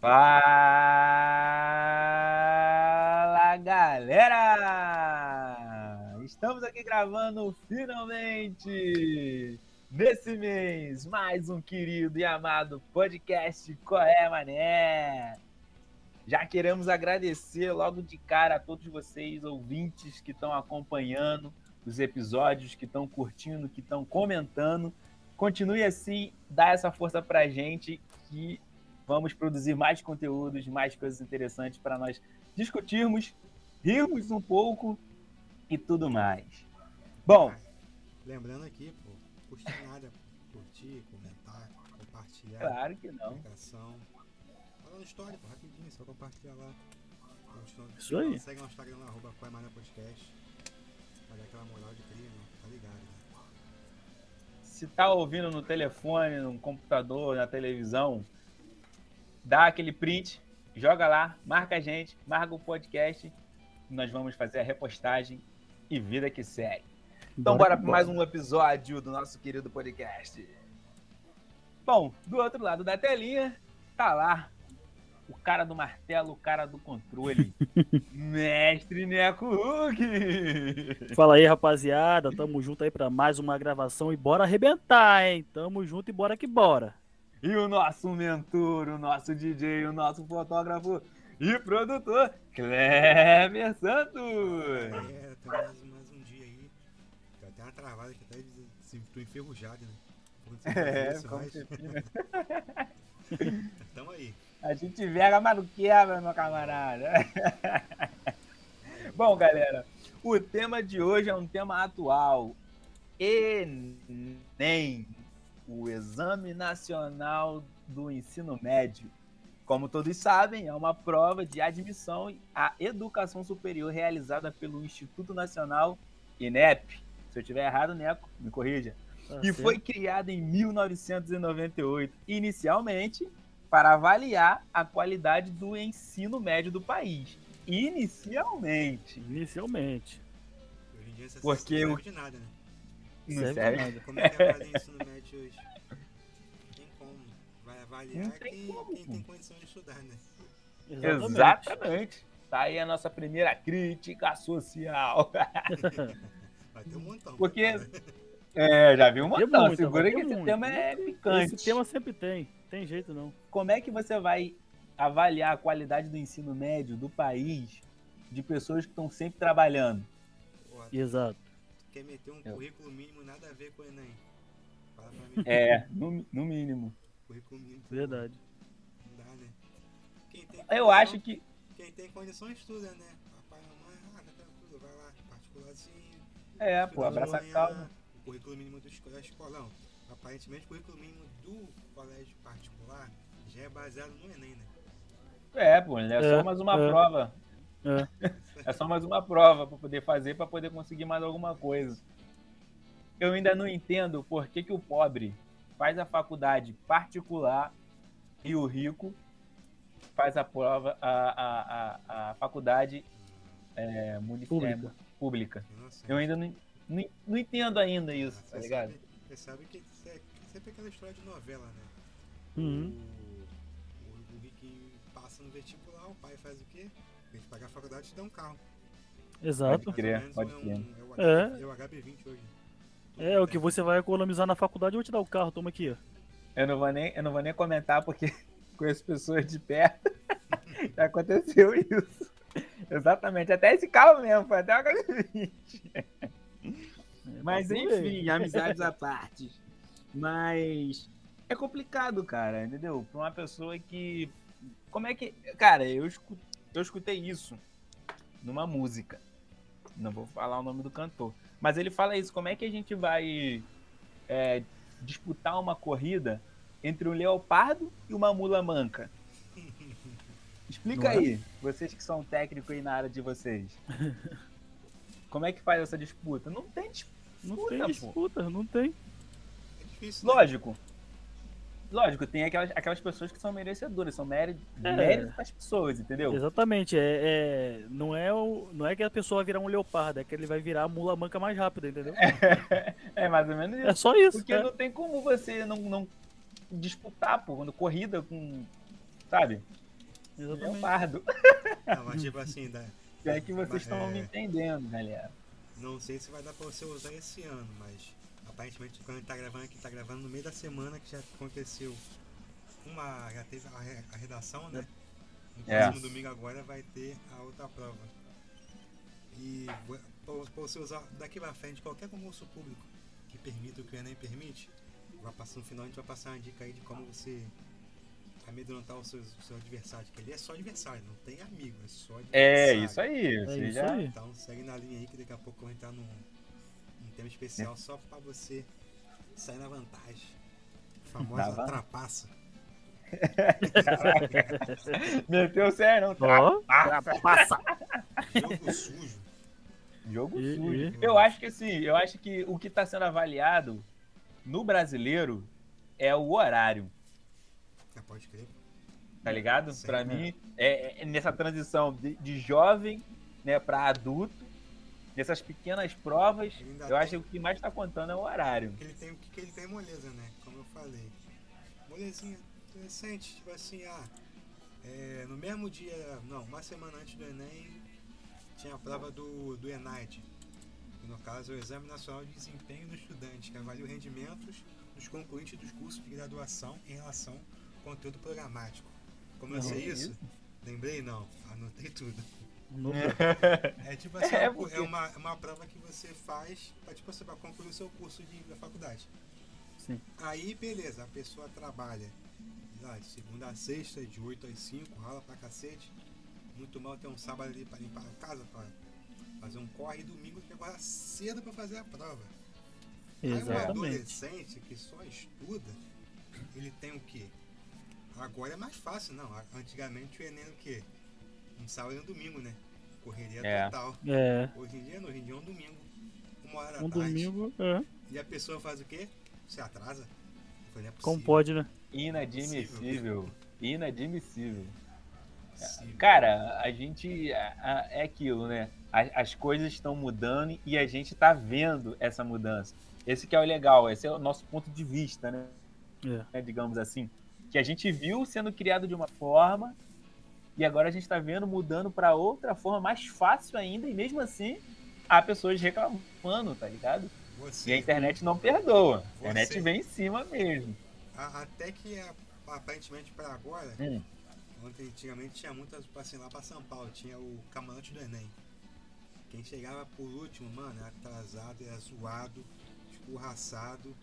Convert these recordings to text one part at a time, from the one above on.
Fala galera! Estamos aqui gravando finalmente nesse mês mais um querido e amado podcast Qual é Mané? Já queremos agradecer logo de cara a todos vocês, ouvintes que estão acompanhando os episódios, que estão curtindo, que estão comentando. Continue assim, dá essa força pra gente que vamos produzir mais conteúdos, mais coisas interessantes para nós discutirmos, rirmos um pouco e tudo mais. Bom, lembrando aqui, pô, custa nada curtir, comentar, compartilhar. Claro que não. Publicação. Fala story, pô, rapidinho, só compartilhar lá. Isso aí. Segue no Instagram arroba Podcast. Dar aquela moral de cria, né? Tá ligado, né? Se tá ouvindo no telefone, no computador, na televisão, dá aquele print, joga lá, marca a gente, marca o podcast, nós vamos fazer a repostagem e vida que segue. Então bora, bora para mais um episódio do nosso querido podcast. Bom, do outro lado da telinha, tá lá o cara do martelo, o cara do controle, Mestre Neco Hulk. Fala aí, rapaziada, tamo junto aí para mais uma gravação e bora arrebentar, hein? Tamo junto e bora que bora. E o nosso mentor, o nosso DJ, o nosso fotógrafo e produtor, Kleber Santos. É, tá mais, mais um dia aí. Tem até uma travada que até se tô enferrujado, né? É, mas... Tamo aí. A gente vega, mas não quebra, meu camarada. Bom, galera, o tema de hoje é um tema atual. Enem o Exame Nacional do Ensino Médio. Como todos sabem, é uma prova de admissão à educação superior realizada pelo Instituto Nacional INEP. Se eu estiver errado, Neco, me corrija. Ah, e sim. foi criada em 1998, inicialmente para avaliar a qualidade do ensino médio do país. Inicialmente. Inicialmente. Hoje em dia você Porque não de nada, né? Não serve, serve nada. Como é que avalia o ensino médio hoje? Avaliar tem quem, como. quem tem condição de estudar, né? Exatamente. Exatamente. Tá aí a nossa primeira crítica social. Vai ter um montão. Porque. É, já viu um montão. Muito, Segura que esse muito. tema é picante. Esse tema sempre tem. Tem jeito não. Como é que você vai avaliar a qualidade do ensino médio do país de pessoas que estão sempre trabalhando? Exato quer meter um currículo mínimo nada a ver com o Enem. Fala pra mim. É, no, no mínimo. Currículo mínimo. Verdade. Não dá, né? Quem tem condição, Eu acho que. Quem tem condição estuda, né? Papai e mamãe, ah, tá tranquilo, vai lá, particularzinho. É, pô, abraça a calma. O currículo mínimo do escolão. Aparentemente, o currículo mínimo do colégio particular já é baseado no Enem, né? É, pô, é só é, mais uma é. prova. É. é só mais uma prova para poder fazer, para poder conseguir mais alguma coisa. Eu ainda não entendo por que, que o pobre faz a faculdade particular e o rico faz a prova, a, a, a, a faculdade é, municipal, pública. Eu ainda não, não, não, entendo ainda isso, tá ligado? Sabe, você sabe que é sempre aquela história de novela, né? Uhum. O, o, o rico passa no vestibular, o pai faz o quê? Tem que pagar a faculdade e te dá um carro. Exato. Pode crer, pode crer. É, um, é, é. o HB20 hoje. É, o que você vai economizar na faculdade, eu vou te dar o carro, toma aqui. Eu não vou nem, eu não vou nem comentar porque conheço pessoas de perto. Já aconteceu isso. Exatamente, até esse carro mesmo, foi até o HB20. É, Mas enfim, amizades à parte. Mas é complicado, cara, entendeu? Pra uma pessoa que. Como é que. Cara, eu escutei isso numa música. Não vou falar o nome do cantor. Mas ele fala isso: como é que a gente vai é, disputar uma corrida entre um leopardo e uma mula manca? Explica é? aí, vocês que são técnicos aí na área de vocês. Como é que faz essa disputa? Não tem disputa. Não tem disputa, pô. não tem. É difícil. Né? Lógico, tem aquelas, aquelas pessoas que são merecedoras, são méritos, é. méritos das pessoas, entendeu? Exatamente, é, é, não, é o, não é que a pessoa vai virar um leopardo, é que ele vai virar a mula manca mais rápida, entendeu? É, é mais ou menos isso. É só isso. Porque é. não tem como você não, não disputar, pô, quando corrida com. Sabe? Exatamente. Leopardo. Não, mas tipo assim, da, É que vocês estão é. me entendendo, galera. não sei se vai dar pra você usar esse ano, mas aparentemente quando a gente tá gravando aqui, tá gravando no meio da semana que já aconteceu uma. Já teve a, re- a redação, né? No É. próximo domingo agora vai ter a outra prova. E pra você usar daqui pra frente qualquer concurso público que permita o que o Enem permite, vai passar no final a gente vai passar uma dica aí de como você amedrontar o seu, o seu adversário, que ele é só adversário, não tem amigo, é só adversário. É, isso aí. É isso já- aí. Então segue na linha aí que daqui a pouco eu vou entrar num, num tema especial só pra você sair na vantagem. A famosa van- trapaça. Meteu sério, não. Trapaça. Jogo sujo. Jogo E- sujo. e- Eu acho que assim, eu acho que o que tá sendo avaliado no brasileiro é o horário, Já pode crer. tá ligado? Sim, Pra né? mim, é, é nessa transição de, de jovem, né, pra adulto, nessas pequenas provas, eu tem- acho que o que mais tá contando é o horário. que ele tem, que, que ele tem moleza, né? Como eu falei. Molezinha adolescente, tipo assim, ah, é, no mesmo dia, não, uma semana antes do Enem, tinha a prova do, do ENAD. Que no caso é o Exame Nacional de Desempenho do Estudante, que avalia os rendimentos dos concluintes dos cursos de graduação em relação ao conteúdo programático. Como eu Uhum. sei isso? Lembrei não, anotei tudo. No- É tipo assim, É, é, porque- uma, é uma prova que você faz pra, tipo, você vai concluir o seu curso de, da faculdade. Sim. Aí, beleza, a pessoa trabalha lá, de segunda a sexta, de 8 às 5, rala pra cacete. Muito mal ter um sábado ali pra limpar a casa, pra fazer um corre e domingo que agora cedo pra fazer a prova. Aí um Exatamente. adolescente que só estuda, ele tem o quê? Agora é mais fácil, não. Antigamente o Enem o quê? Um sábado e um domingo, né? Correria É. total. É, Hoje em dia não, hoje em dia é um domingo. Uma hora um da tarde. domingo, é. E a pessoa faz o quê? Se atrasa. Falei, é Como pode, né? Inadmissível. Inadmissível. é possível. Cara, a gente. a- a- é aquilo, né? A- As coisas estão mudando e a gente tá vendo essa mudança. Esse que é o legal, esse é o nosso ponto de vista, né? É. né, digamos assim. Que a gente viu sendo criado de uma forma e agora a gente tá vendo mudando para outra forma mais fácil ainda e mesmo assim há pessoas reclamando, tá ligado? Você, E a internet não perdoa. A internet Você- vem em cima mesmo. a- até que aparentemente para agora, Hum. ontem antigamente tinha muitas, assim, lá pra São Paulo, tinha o camarote do Enem. Quem chegava por último, mano, era atrasado, era zoado, escorraçado.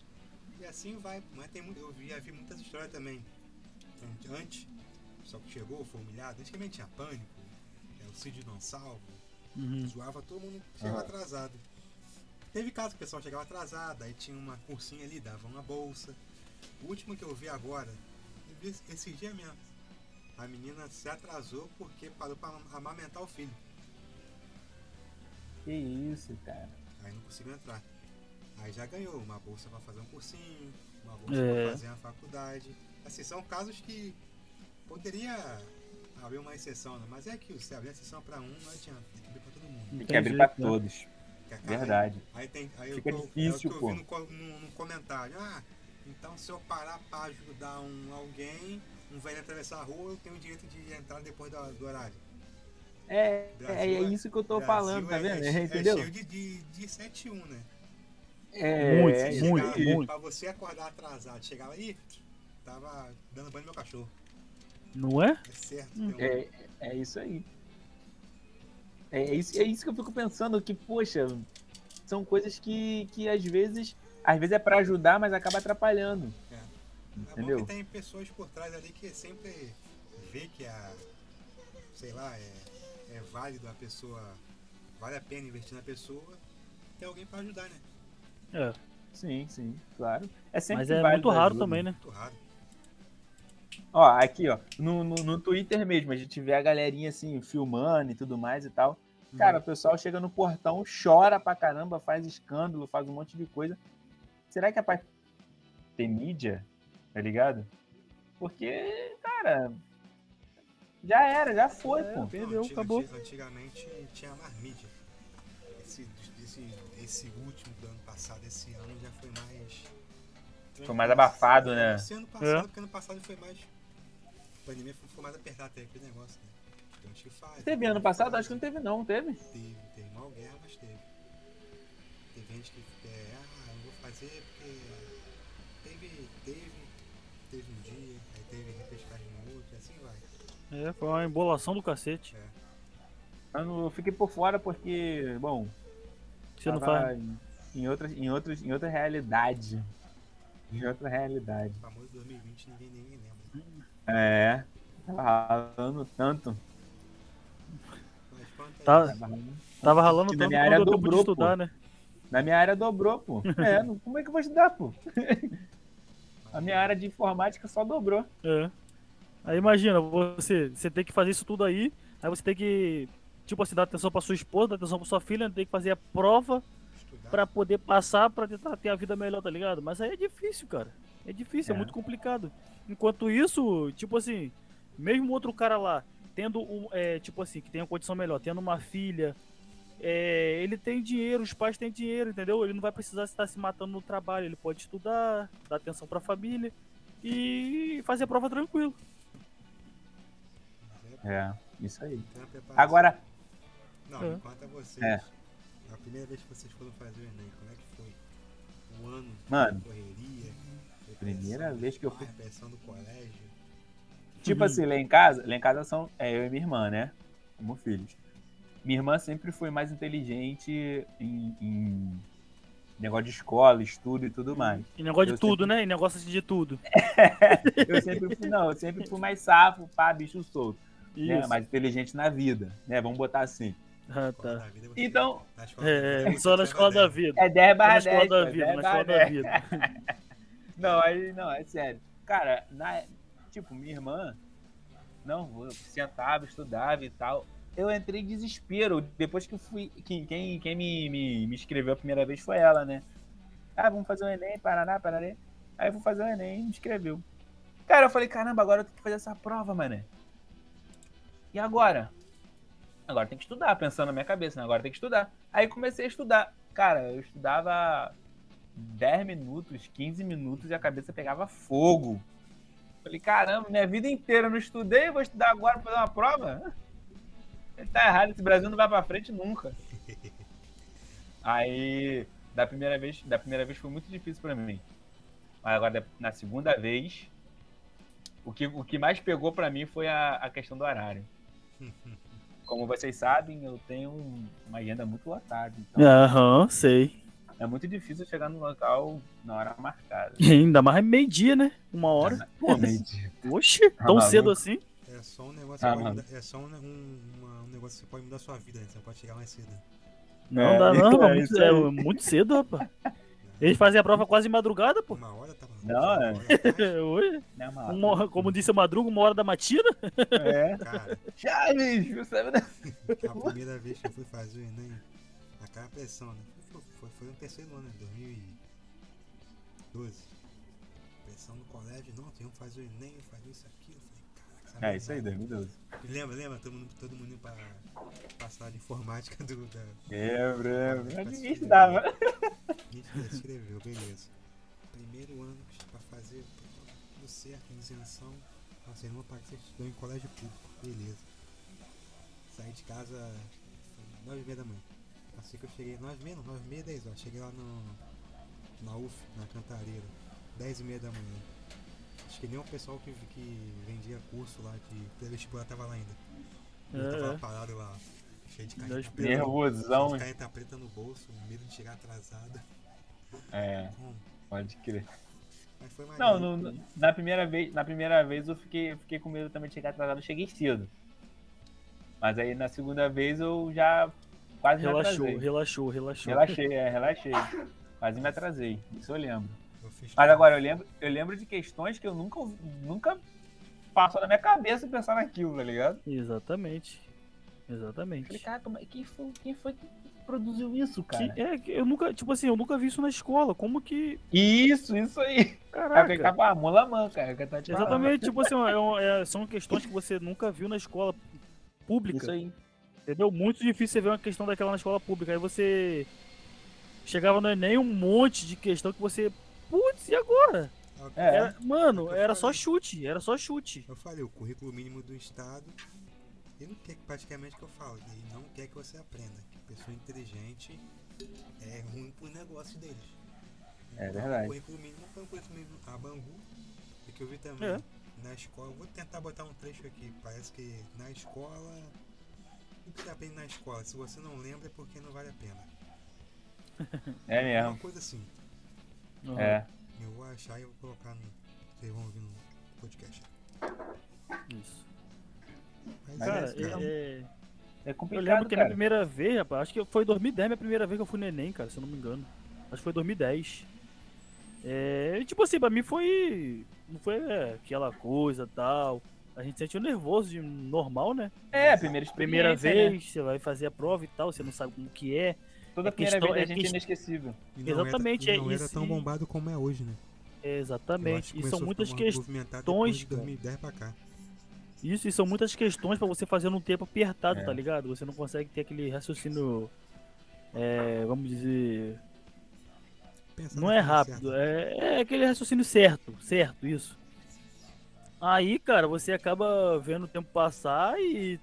E assim vai. Mas tem muito, eu vi- já vi muitas histórias também. Ant- Antes, só que chegou, foi humilhado. Antigamente tinha pânico, é, o Cid não salvo, Uhum. zoava todo mundo que chegava Ah. atrasado. Teve caso que o pessoal chegava atrasado, aí tinha uma cursinha ali, dava uma bolsa. O último que eu vi agora, eu vi esse dia mesmo. A menina se atrasou porque parou pra amamentar o filho. Que isso, cara. Aí não conseguiu entrar. Aí já ganhou uma bolsa pra fazer um cursinho, uma bolsa É. pra fazer uma faculdade. Assim, são casos que poderia abrir uma exceção, né? Mas é que se abrir exceção pra um, não adianta, tem que abrir pra todo mundo. Tem que abrir né? todos. Verdade. Aí tem. Aí Fica eu, tô- difícil, é o que eu pô. vi no, no- no comentário. Ah, então se eu parar pra ajudar um alguém, um velho atravessar a rua, eu tenho o direito de entrar depois do, do horário. É, Brasil é, é- isso que eu tô Brasil falando, tá é- vendo? É, Entendeu? cheio de, de, de 7-1, né? É, Muito, é, muito, Chegar- aí. muito. Pra você acordar atrasado, chegar lá e tava dando banho no meu cachorro. Não é? É certo. Hum. um- É, é isso aí. É isso, é isso que eu fico pensando, que, poxa, são coisas que, que às vezes. Às vezes é pra ajudar, mas acaba atrapalhando. É bom Entendeu? que tem pessoas por trás ali que sempre vê que a. Sei lá, é, é válido a pessoa. Vale a pena investir na pessoa. Tem alguém pra ajudar, né? É. Sim, sim, claro. É sempre Mas é válido muito raro ajuda. também, né? Muito raro. Ó, aqui, ó, no, no, no Twitter mesmo, a gente vê a galerinha assim, filmando e tudo mais e tal. Cara, o pessoal chega no portão, chora pra caramba, faz escândalo, faz um monte de coisa. Será que é pra ter mídia? Tá ligado? Porque, cara, já era, já foi, É, pô. Perdeu, anti- acabou. anti- Antigamente tinha mais mídia. Esse, esse, esse último do ano passado, esse ano já foi mais. Foi mais abafado, né? Esse ano passado, É. porque ano passado foi mais. pandemia foi, foi mais apertado, teve aquele negócio, né? Tem uns que faz. Teve ano passado? Acho que não teve não, teve? Teve, teve mal guerra, mas teve. Teve gente que, é, ah, eu vou fazer porque teve, teve, teve um dia, aí teve repescagem no outro, e assim vai. É, foi uma embolação do cacete. Eu, não, eu fiquei por fora porque, bom, Você não faz. em, em, outras, em, outras, em outra realidade. Em outra realidade. O famoso 2020 ninguém, ninguém lembra. É, tava ralando tanto. Mas quanto a Tá. Tava ralando. Tava tanto na minha área tempo de dobrou, estudar, pô. né? Na minha área dobrou, pô. É, como é que eu vou estudar, pô? A minha área de informática só dobrou. É. Aí imagina, você, você tem que fazer isso tudo aí, aí você tem que, tipo assim, dar atenção pra sua esposa, dar atenção pra sua filha, tem que fazer a prova pra poder passar, pra tentar ter a vida melhor, tá ligado? Mas aí é difícil, cara. É difícil, é, É. muito complicado. Enquanto isso, tipo assim, mesmo outro cara lá, tendo um, é, tipo assim, que tem uma condição melhor, tendo uma filha, é, ele tem dinheiro, os pais têm dinheiro, entendeu? Ele não vai precisar estar se matando no trabalho, ele pode estudar, dar atenção pra família e fazer a prova tranquilo. é, isso aí. Agora, Não, É. conta vocês. É. A primeira vez que vocês foram fazer o Enem, como é que foi? O ano Mano, de correria? primeira vez que eu pai, pressão do colégio. tipo Uhum. assim, lá em casa, lá em casa são é, eu e minha irmã, né? Como filhos. Minha irmã sempre foi mais inteligente em, em negócio de escola, estudo e tudo mais. E negócio Eu de tudo, sempre- né? E negócio assim de tudo. Eu sempre fui, não, eu sempre fui mais safo, pá, bicho solto. Né? Mais inteligente na vida, né? Vamos botar assim. Ah, tá. vida, Então, na escola da vida, É, só na escola da vida. é 10 Só na barra escola 10. da vida, 10 na barra escola da 10. vida. Não, aí não, é sério. Cara, na, tipo, minha irmã, não, eu sentava, estudava e tal. Eu entrei em desespero. Depois que eu fui. Quem, quem, quem me, me, me inscreveu a primeira vez foi ela, né? Ah, vamos fazer o Enem, Paraná, Paraná. Aí eu fui fazer o Enem e me inscreveu. Cara, eu falei, caramba, agora eu tenho que fazer essa prova, mané. E agora? Agora tem que estudar, pensando na minha cabeça, né? Agora tem que estudar. Aí comecei a estudar. Cara, eu estudava 10 minutos, 15 minutos e a cabeça pegava fogo. Falei, caramba, minha vida inteira eu não estudei, vou estudar agora pra fazer uma prova? Tá errado, esse Brasil não vai pra frente nunca. Aí, da primeira vez, da primeira vez foi muito difícil pra mim. Mas agora, na segunda vez, o que, o que mais pegou pra mim foi a, a questão do horário. Como vocês sabem, eu tenho um- uma agenda muito lotada. Então, Aham, sei. é muito difícil chegar no local na hora marcada. E ainda mais meio-dia, né? Uma hora. Pô, meio-dia. Oxi, Tá tão maluco? cedo assim? É só um negócio Ah, que pode mano. mudar, é só um, um, uma- um negócio que você pode mudar a sua vida, né? Você pode chegar mais cedo. Não É, dá não, é é, muito, isso é muito cedo, rapaz. Eles fazem a prova quase de madrugada, pô. Uma hora tava. Não, uma é. hora atrás, Oi, Né, mano? uma hora- como disse a Madruga, uma hora da matina. É. Cara, Chaves, você sabe? a primeira vez que eu fui fazer o Enem, aquela pressão, né? Foi, foi, foi no terceiro ano, né? 2012. Pressão no colégio, não, tem que fazer o Enem, fazer isso, aquilo. É isso aí, 2012. E Lembra, lembra? Todo mundo, todo mundo indo pra, pra sala de informática do, da. Lembro, lembro. Ninguém estudava. A gente já escreveu, beleza. Primeiro ano pra fazer tudo certo, isenção. Nossa, eu não pagar você estudou em colégio público, beleza. Saí de casa foi nove e meia da manhã. Assim que eu cheguei, nove e meia, não, nove e meia, dez horas. Cheguei lá no, na UF, na Cantareira, dez e meia da manhã. Acho que nem o pessoal que, que vendia curso lá de pré-vestibular tava lá ainda. Eu tava É, parado lá, cheio de caneta preta. Nervosão. De caneta preta no bolso, medo de chegar atrasado. É, Hum, pode crer. Mas foi mais Não, no- no- na, primeira vez, na primeira vez eu fiquei, eu fiquei com medo também de chegar atrasado. Eu cheguei cedo. Mas aí na segunda vez eu já quase relaxou, atrasei. relaxou, relaxou. Relaxei, é, relaxei. Quase me atrasei. Isso eu lembro. Eu fiz Mas agora eu lembro, eu lembro de questões que eu nunca, nunca passou na minha cabeça pensar naquilo, tá ligado? Exatamente. Falei, Exatamente. cara, como é- quem, foi, quem foi que produziu isso, Que, cara? é, que eu nunca, tipo assim, eu nunca vi isso na escola. Como que. Isso, isso aí. É o que Caraca. manca, é que eu tava te falando. Exatamente, tipo assim, é é- são questões que você nunca viu na escola pública. Isso aí. Entendeu? Muito difícil você ver uma questão daquela na escola pública. Aí você chegava no Enem um monte de questão que você. E agora? É. Era- mano, É eu era só chute, era só chute. Eu falei, o currículo mínimo do Estado, ele não quer que praticamente que eu falo, ele não quer que você aprenda. Que pessoa inteligente é ruim pro negócio deles. É Então, verdade. O currículo mínimo foi um currículo mínimo a Bangu, que eu vi também É. na escola. Vou tentar botar um trecho aqui, parece que na escola. O que você aprende na escola? Se você não lembra é porque não vale a pena. É Uma mesmo. coisa assim. Aham. É. Eu vou achar e eu vou colocar no. Vocês vão ouvir no podcast. Isso. Mas Cara, é, cara. é- é- É eu complicado, lembro que a minha cara. primeira vez, rapaz, acho que foi 2010 minha primeira vez que eu fui no Enem, cara, se eu não me engano. Acho que foi 2010. É, tipo assim, pra mim foi. Não foi é, aquela coisa tal. A gente sentiu nervoso de normal, né? É, primeira Primeira experiência, vez, né? você vai fazer a prova e tal, você não sabe como que é. Toda é primeira questão- vez é da gente é inesquecível. E exatamente, era, é e não era isso tão bombado como é hoje, né? É, exatamente. E são a muitas questões. movimentado depois de cara. 2010 pra cá. Isso, e são muitas questões pra você fazer num tempo apertado, É. tá ligado? Você não consegue ter aquele raciocínio. é, vamos dizer. Pensa Não é rápido, é, é aquele raciocínio certo, certo, isso. Aí, cara, você acaba vendo o tempo passar e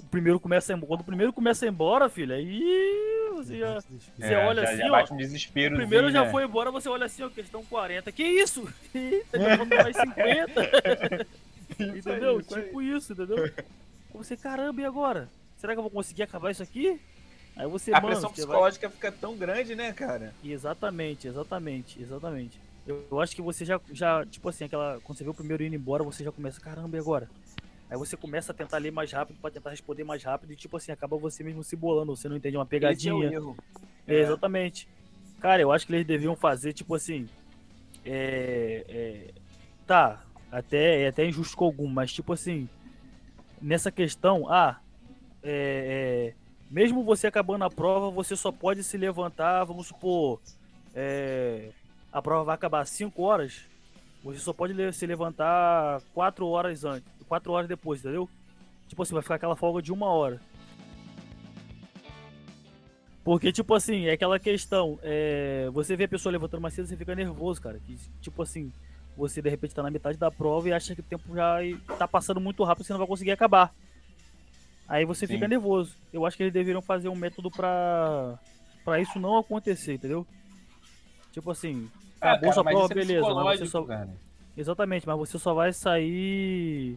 o primeiro começa a embora. Quando o primeiro começa a ir embora, filho, aí você já. Desse- Você É, olha já, assim, já ó, bate um O desespero. primeiro já né? foi embora, você olha assim, ó, questão 40. Que isso? Eita, já falta mais 50. entendeu? isso aí. tipo isso, entendeu? Você, caramba, e agora? Será que eu vou conseguir acabar isso aqui? Aí você, A mano, pressão você vai- psicológica fica tão grande, né, cara? Exatamente, exatamente, exatamente. Eu, eu acho que você já, já, tipo assim, aquela. Quando você vê o primeiro indo embora, você já começa, caramba, e agora? Aí você começa a tentar ler mais rápido pra tentar responder mais rápido e, tipo assim, acaba você mesmo se bolando, você não entende uma Esse é pegadinha. erro. É, exatamente. Cara, eu acho que eles deviam fazer, tipo assim. É. é, tá, até, é até injusto com algum, mas tipo assim. Nessa questão, ah. é, é, mesmo você acabando a prova, você só pode se levantar, vamos supor. é, a prova vai acabar às 5 horas. Você só pode se levantar 4 horas antes. 4 horas depois, entendeu? Tipo assim, vai ficar aquela folga de uma hora. Porque, tipo assim, é aquela questão, é, você vê a pessoa levantando mais cedo, você fica nervoso, cara. Que, tipo assim, você de repente tá na metade da prova e acha que o tempo já tá passando muito rápido, você não vai conseguir acabar. Aí você Sim. fica nervoso. Eu acho que eles deveriam fazer um método pra, pra isso não acontecer, entendeu? Tipo assim, Ah, acabou cara, sua prova, é beleza, mas você só. cara. Exatamente, mas você só vai sair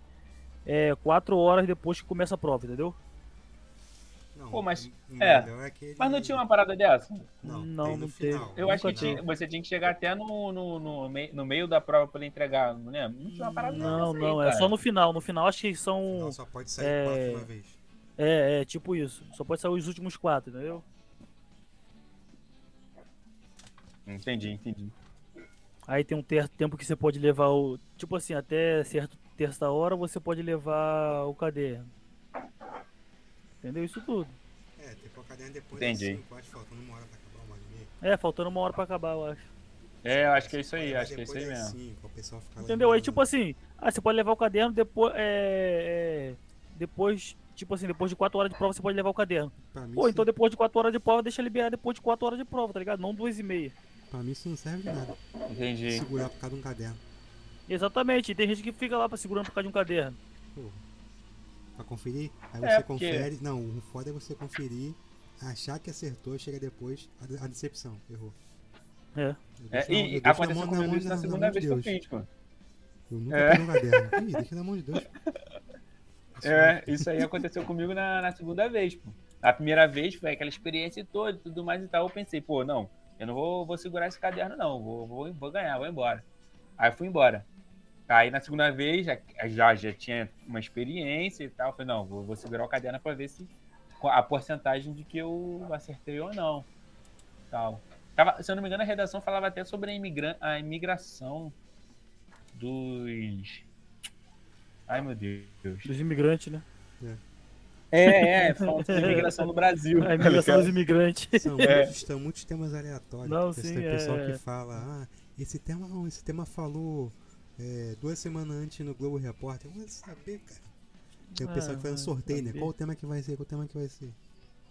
é, quatro horas depois que começa a prova, entendeu? Não, Pô, mas- é, melhor é Mas não tinha uma parada dessa? Não, Não, não teve. final. Eu acho que tinha- você tinha que chegar até no, no, no, mei- no meio da prova pra ele entregar, não lembro? Não tinha uma parada Não, dessa aí, não, é cara. só no final. No final acho que No são. final só pode sair é, quatro uma vez. É, é, tipo isso. Só pode sair os últimos quatro, entendeu? Entendi, entendi. Aí tem um ter- tempo que você pode levar o. Tipo assim, até certo terça hora você pode levar o caderno. Entendeu? Isso tudo. É, tem caderno depois Entendi. das 5, acho faltando uma hora pra acabar uma hora e meia. É, faltando uma hora pra acabar, eu acho. É, eu acho que é isso aí, acho que é isso aí das mesmo. cinco, fica Entendeu? Aí tipo assim, ah, você pode levar o caderno depois. É, é, depois. Tipo assim, depois de 4 horas de prova você pode levar o caderno. Mim, Pô, isso, então depois de 4 horas de prova, deixa liberar depois de 4 horas de prova, tá ligado? Não duas e meia. pra mim isso não serve de nada. Entendi. Segurar por causa de um caderno. Exatamente, e tem gente que fica lá pra segurando por causa de um caderno. Porra. Pra conferir, aí É, você porque- confere. Não, o foda é você conferir, achar que acertou, chega depois, a, de- a decepção, errou. É. É, na- eu e na aconteceu mão- comigo isso na mão segunda de vez que eu Deus. fiz, pô. Eu nunca É. um caderno. Ih, deixa na mão de Deus. É, isso aí aconteceu comigo na, na segunda vez, pô. A primeira vez foi aquela experiência toda e tudo mais e tal. Eu pensei, pô, não, eu não vou, vou segurar esse caderno, não. Vou, vou, vou ganhar, vou embora. Aí fui embora. Aí na segunda vez já, já, tinha uma experiência e tal. Falei, não, vou, vou segurar o caderno pra ver se a porcentagem de que eu acertei ou não. Tal. Tava, se eu não me engano, a redação falava até sobre a, imigra a imigração dos. Ai meu Deus. Dos imigrantes, né? É, é, falando sobre imigração no Brasil. A imigração dos imigrantes. São, É. muitos, são muitos temas aleatórios. Não, Tem sim, pessoal é. que fala, ah, esse tema não, esse tema falou é, duas semanas antes no Globo Repórter. Eu vou saber, cara. Tem o Ah, pessoal que faz um sorteio, né? Qual o tema que vai ser? Qual o tema que vai ser?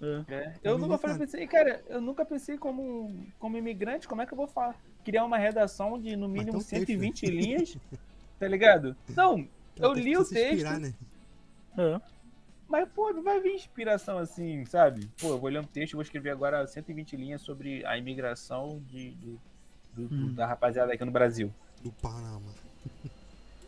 É. É, Pra Eu nunca falei, pensei, cara, eu nunca pensei como, como imigrante, como é que eu vou falar? criar uma redação de no mínimo tem um texto, 120 linhas, tá ligado? Não, eu li o texto, inspirar, né? É. mas, pô, não vai vir inspiração assim, sabe? Pô, eu vou ler um texto, vou escrever agora 120 linhas sobre a imigração de, de- do- Hum. da rapaziada aqui no Brasil. Do Panamá.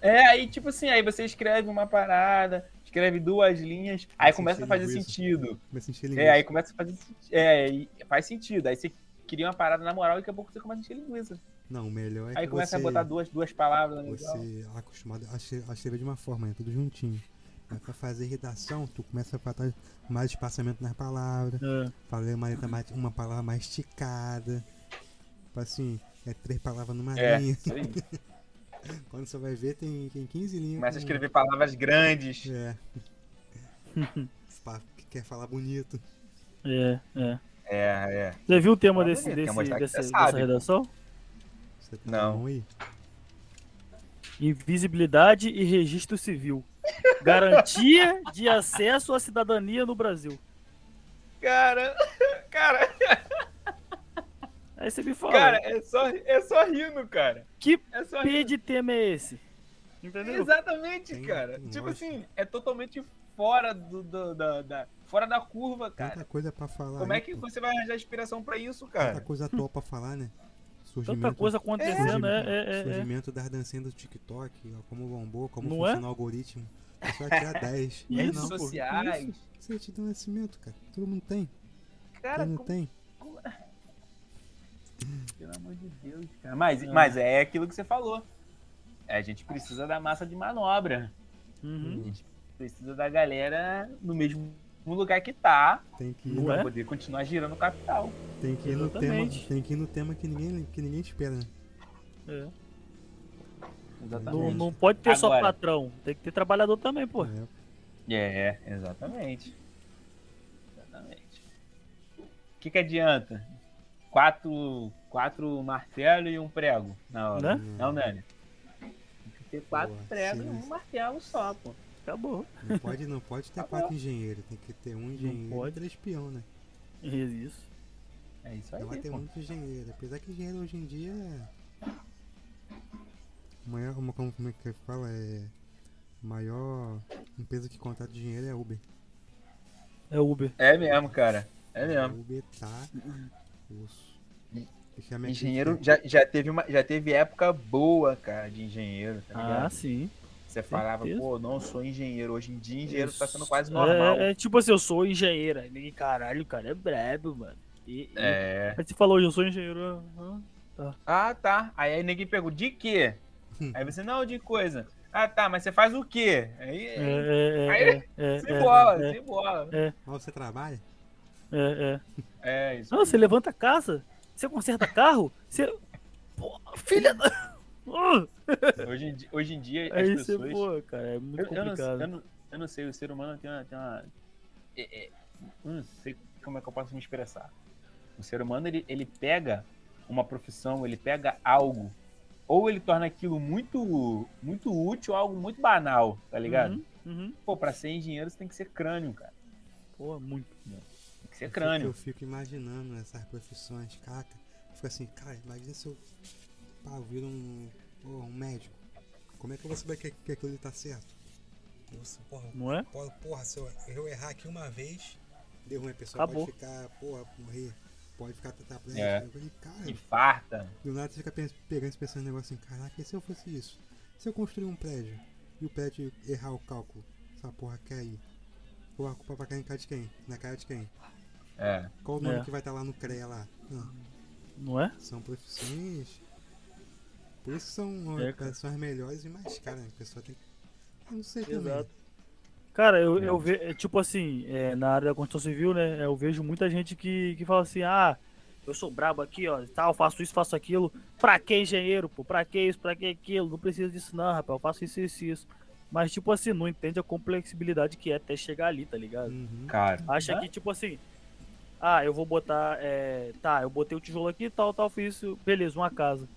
É, aí, tipo assim, aí você escreve uma parada, escreve duas linhas, aí Faz começa a fazer sentido. Começa a encher É, linguiça. aí começa a fazer sentido. É, e faz sentido. Aí você cria uma parada na moral e daqui a pouco você começa a encher linguiça. Não, o melhor é aí começa você, a botar duas, duas palavras negócio. você é acostumado a escre- a escrever de uma forma, né? Tudo juntinho. Mas pra fazer redação, tu começa a botar mais espaçamento nas palavras, É. fazer uma, letra mais, uma palavra mais esticada. Tipo assim, é três palavras numa É, linha. Quando você vai ver, tem, tem 15 linhas. Começa a com- escrever palavras grandes. É. Quer falar bonito. É, é. É, é. Você viu o tema desse, bonito, desse, desse- dessa sabe. redação? Você tá Não. aí? Invisibilidade e registro civil. Garantia de acesso à cidadania no Brasil. Cara, cara, Aí você me fala. cara, é só, é só rindo, cara. Que É só P de tema é esse? Entendeu? Exatamente, Tem- cara. tem tipo assim, é totalmente fora do, do- da, da- fora da curva, Tanta cara. coisa pra falar. Como é aí, que pô. você vai arranjar inspiração pra isso, Tanta cara? coisa à toa pra falar, né? Tanta coisa acontecendo, é, é, é, é. Surgimento das dancinhas do TikTok, ó, como bombou, como Não funciona é? o algoritmo. Vai tirar 10. Mas Redes sociais. Certidão de nascimento, cara. Todo mundo tem. Cara, Quem não como- tem? Pelo amor de Deus, cara. Mas, É. mas é aquilo que você falou. É, a gente precisa da massa de manobra. Uhum. A gente precisa da galera no mesmo lugar que tá Tem que ir, Não no, pra é? poder continuar girando o capital. tem que ir no tema, tem que ir no tema que ninguém, que ninguém espera, né? É. Exatamente. Não, não pode ter só Agora. patrão, tem que ter trabalhador também, pô. É, É, exatamente. Exatamente. O que, que adianta? Quatro, quatro martelos e um prego na hora. Né? Não, Nani? Tem que ter quatro Boa, pregos sim, e um martelo só, pô. Acabou. não pode, não pode ter Tá quatro engenheiros, tem que ter um engenheiro pode. e três peão, né? Isso. É isso aí, Não vai ter pô. muito engenheiro, apesar que engenheiro hoje em dia é. Maior, como, como é que fala? É. Maior empresa que contrata dinheiro é a Uber. É Uber. É mesmo, cara. É A mesmo. Uber tá. Engenheiro crítica. já, já, teve uma, já teve época boa, cara, de engenheiro, tá ligado? Ah, sim. Você falava, certeza. pô, não sou engenheiro. Hoje em dia, engenheiro tá sendo quase normal. É, é tipo assim, eu sou engenheiro. Aí ninguém, caralho, o cara é brabo, mano. E, e- É. Aí você falou, eu sou engenheiro. ah, Ah, tá. Aí, aí ninguém pergunta, de quê? Aí você, não, de coisa. Ah, tá, mas você faz o quê? Aí, É, é, é, Aí, é, é, sem é, bola, é, sem bola. Mas você trabalha? É, é. É, isso. Não, você levanta a casa, você conserta carro, você. Pô, filha da. Hoje em dia, hoje em dia Aí as você, pessoas... pô, cara, é muito eu, eu não, complicado. eu, não, eu não sei, o ser humano tem uma... Tem uma é- é, não sei como é que eu posso me expressar. O ser humano, ele, ele pega uma profissão, ele pega algo, ou ele torna aquilo muito, muito útil, algo muito banal, tá ligado? Uhum, uhum. Pô, pra ser engenheiro você tem que ser crânio, cara. Pô, muito. Que ser Eu fico-. Eu fico imaginando essas profissões, caraca. Fico assim, cara, imagina se eu pá, um, pô, um médico. Como é que eu vou saber que, que aquilo ali tá certo? Nossa, porra, Não é? porra, porra, se eu, eu errar aqui uma vez, deu ruim, a pessoa Acabou. pode ficar, porra, morrer. Pode ficar tetraplégico. É. Eu falei, cara, Infarta. do nada você fica pegando e pensando um negócio assim, caraca, e se eu fosse isso? Se eu construir um prédio e o prédio errar o cálculo, essa porra cair, pô, a culpa vai cair em cara de quem? Na cara de quem? É. Qual o nome É. que vai estar lá no CREA lá? Não, Não é? são profissões. Por isso são, É, são as melhores e mais caras, né? A pessoa tem. Eu não sei também. Exato. Cara, eu, eu vejo, tipo assim, é, na área da construção civil, né, eu vejo muita gente que, que fala assim, ah, eu sou brabo aqui, ó, tal, faço isso, faço aquilo. Pra que engenheiro, pô? Pra que isso, pra que aquilo? Não precisa disso não, rapaz, eu faço isso, isso, isso. Mas, tipo assim, não entende a complexibilidade que é até chegar ali, tá ligado? Uhum. Cara. Acha que, tipo assim, ah, eu vou botar, é, tá, eu botei o tijolo aqui, tal, tal, fiz isso, beleza, uma casa.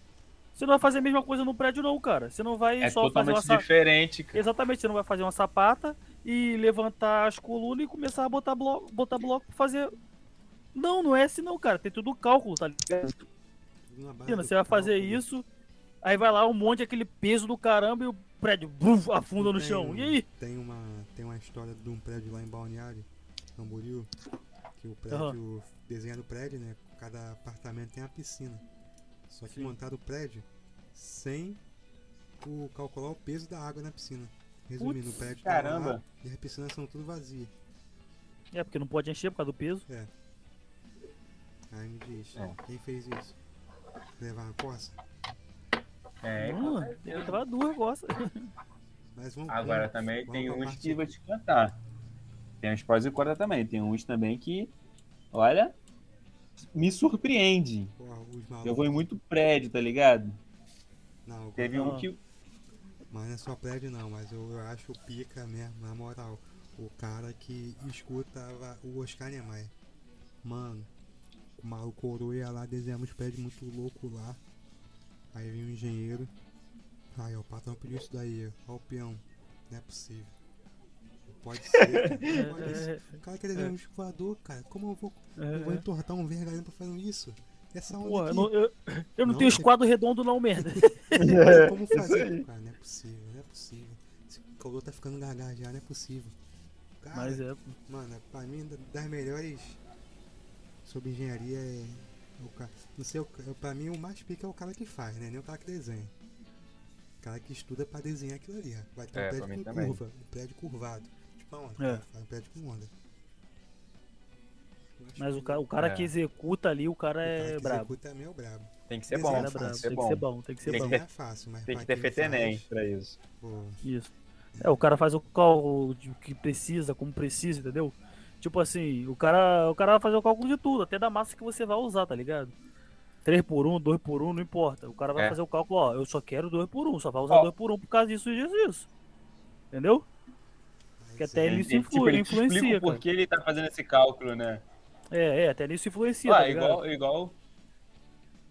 Você não vai fazer a mesma coisa no prédio não, cara. Você não vai É só fazer uma totalmente diferente, cara. Exatamente, você não vai fazer uma sapata e levantar as colunas e começar a botar bloco, botar bloco pra fazer. Não, não é assim não, cara. Tem tudo cálculo, tá ligado? tudo na base Imagina, do você vai fazer cálculo. isso, aí vai lá um monte, aquele peso do caramba e o prédio buf, afunda no Tem- chão. E aí? Tem uma, tem uma história de um prédio lá em Balneário, Camboriú, que o prédio, desenho do prédio, né? Cada apartamento tem uma piscina. Só que Sim. montaram o prédio sem o, calcular o peso da água na piscina. Resumindo, Putz, o prédio tá lá caramba. e as piscinas são tudo vazias. É, porque não pode encher por causa do peso. Aí me diz, É. quem fez isso? Levar uma coça? É, Hum, tem que levar duas gostas. Mas vamos, Agora vamos- também vamos tem uns que vou te contar. Tem uns prós e contras também. Tem uns também que, olha, me surpreende. Porra, Eu vou em muito prédio, tá ligado? Não, Teve Ah. um que. Mas não é só prédio não, mas eu, eu acho pica mesmo, na moral. O cara que escutava o Oscar Niemeyer. Mano, o maluco coroa ia lá, desenhamos os prédios muito louco lá. Aí vem um engenheiro. Aí, ó, o patrão pediu isso daí, ó. Ó o peão. Não é possível. Pode ser. Pode ser. É, O cara quer desenhar um escoador, cara. Como eu vou, é, eu vou é. entortar um vergalhão pra fazer isso? Essa onda eu aqui. não, eu, eu não Não, tenho você- esquadro redondo não, merda. Como fazer? Cara, não é possível, não é possível. Esse calor tá ficando gaga já, não é possível. Cara, Mas é, mano, pra mim, da- das melhores sobre engenharia é o cara. Não sei, pra mim o mais pica é o cara que faz, né? Nem o cara que desenha. O cara que estuda pra desenhar aquilo ali. ó. Vai ter É, um prédio com também. curva, um prédio curvado. A onda, É. cara, um prédio com onda. Mas o cara, o cara É. que executa ali, o cara o cara é que brabo. executa é meio brabo. Tem que ser Desenho bom, é brabo, tem que tem ser que bom. ser bom, tem que ser Tem bom. que Desenhar é fácil, mas Tem pra que ter FTNEM faz, pra isso. pô, Isso. É, o cara faz o cálculo que precisa, como precisa, entendeu? Tipo assim, o cara, o cara vai fazer o cálculo de tudo, até da massa que você vai usar, tá ligado? 3 por 1, 2 por 1, não importa. O cara vai É. fazer o cálculo, ó, eu só quero 2 por 1, só vai usar Ó. 2 por 1 por causa disso e disso, isso. Entendeu? Que até ele se tipo, influ- ele te influencia, cara. porquê ele tá fazendo esse cálculo, né? É, é, até nisso influencia, Ó, tá igual, igual.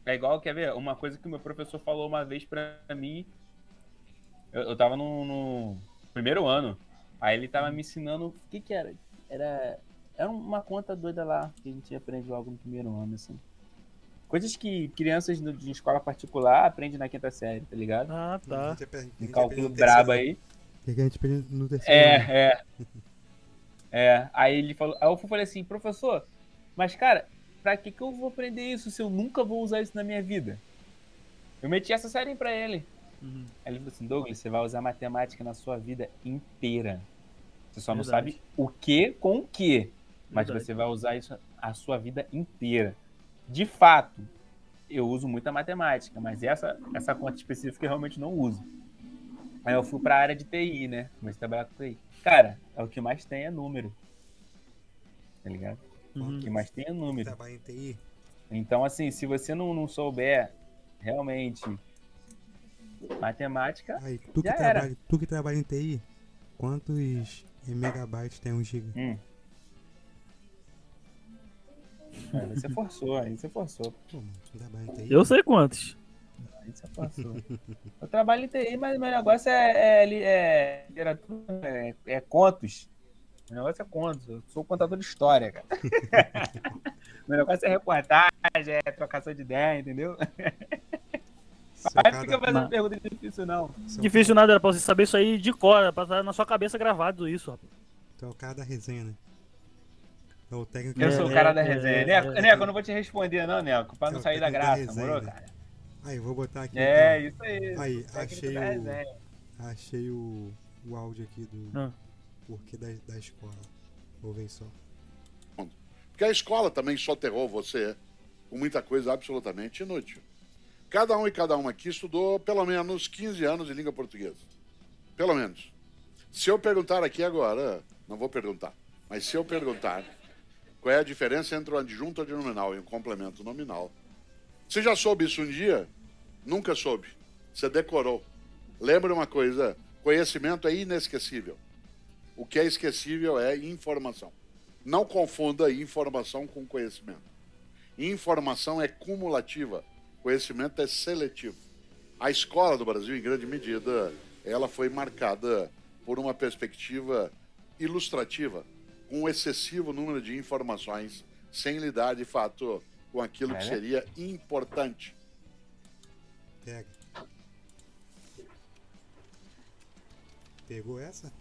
É igual, quer ver? Uma coisa que o meu professor falou uma vez pra mim. Eu, eu tava no, no primeiro ano. Aí ele tava me ensinando. O que que era? Era. Era uma conta doida lá que a gente aprende logo no primeiro ano, assim. Coisas que crianças de escola particular aprendem na quinta série, tá ligado? Ah, tá. a Um cálculo brabo aí. Que a gente aprende no terceiro ano? É, é. É, aí ele falou, aí eu falei assim, professor, mas cara, pra que que eu vou aprender isso se eu nunca vou usar isso na minha vida? Eu meti essa série pra ele. Uhum. Aí ele falou assim, Douglas, você vai usar matemática na sua vida inteira. Você só não Verdade. sabe o que com o que, mas Verdade. você vai usar isso a sua vida inteira. De fato, eu uso muita matemática, mas essa, essa conta específica eu realmente não uso. Aí eu fui pra área de TI, né? Comecei a trabalhar com TI. Cara, é o que mais tem é número. Tá ligado? Uhum. O que mais tem é número. Trabalha em TI. Então, assim, se você não, não souber realmente matemática, Aí, tu que, Já era. trabalha, tu que trabalha em TI, quantos megabytes tem um giga? hum. Aí você forçou, aí você forçou. Pô, mano, trabalha em TI? Eu sei quantos. Aí você forçou. Eu trabalho em TI, mas meu negócio é, é, é literatura, é, é contos. Meu negócio é contos. Eu sou contador de história, cara. meu negócio é reportagem, é trocação de ideia, entendeu? Cada- fica fazendo pergunta difícil, não. seu Difícil nada, era pra você saber isso aí de cor, era pra estar na sua cabeça gravado isso, rapaz. Tu é o cara da resenha, né? É técnico Eu sou o cara da é, resenha. é, Neco, é. Neco, eu não vou te responder, não, Neco, pra não sair da da graça, resenha, morou, né? cara? Aí, vou botar aqui. É, então. isso aí. Aí, achei o, achei o, o áudio aqui do Ah. porquê da, da escola. Vou ver só. Porque a escola também soterrou você com muita coisa absolutamente inútil. Cada um e cada uma aqui estudou pelo menos 15 anos de língua portuguesa. Pelo menos. Se eu perguntar aqui agora, não vou perguntar, mas se eu perguntar qual é a diferença entre um adjunto adnominal e um complemento nominal, você já soube isso um dia? Nunca soube. Você decorou. Lembra uma coisa: conhecimento é inesquecível. O que é esquecível é informação. Não confunda informação com conhecimento. Informação é cumulativa, conhecimento é seletivo. A escola do Brasil, em grande medida, ela foi marcada por uma perspectiva ilustrativa, com um excessivo número de informações, sem lidar de fato com aquilo que É, seria importante Pega. Pegou essa?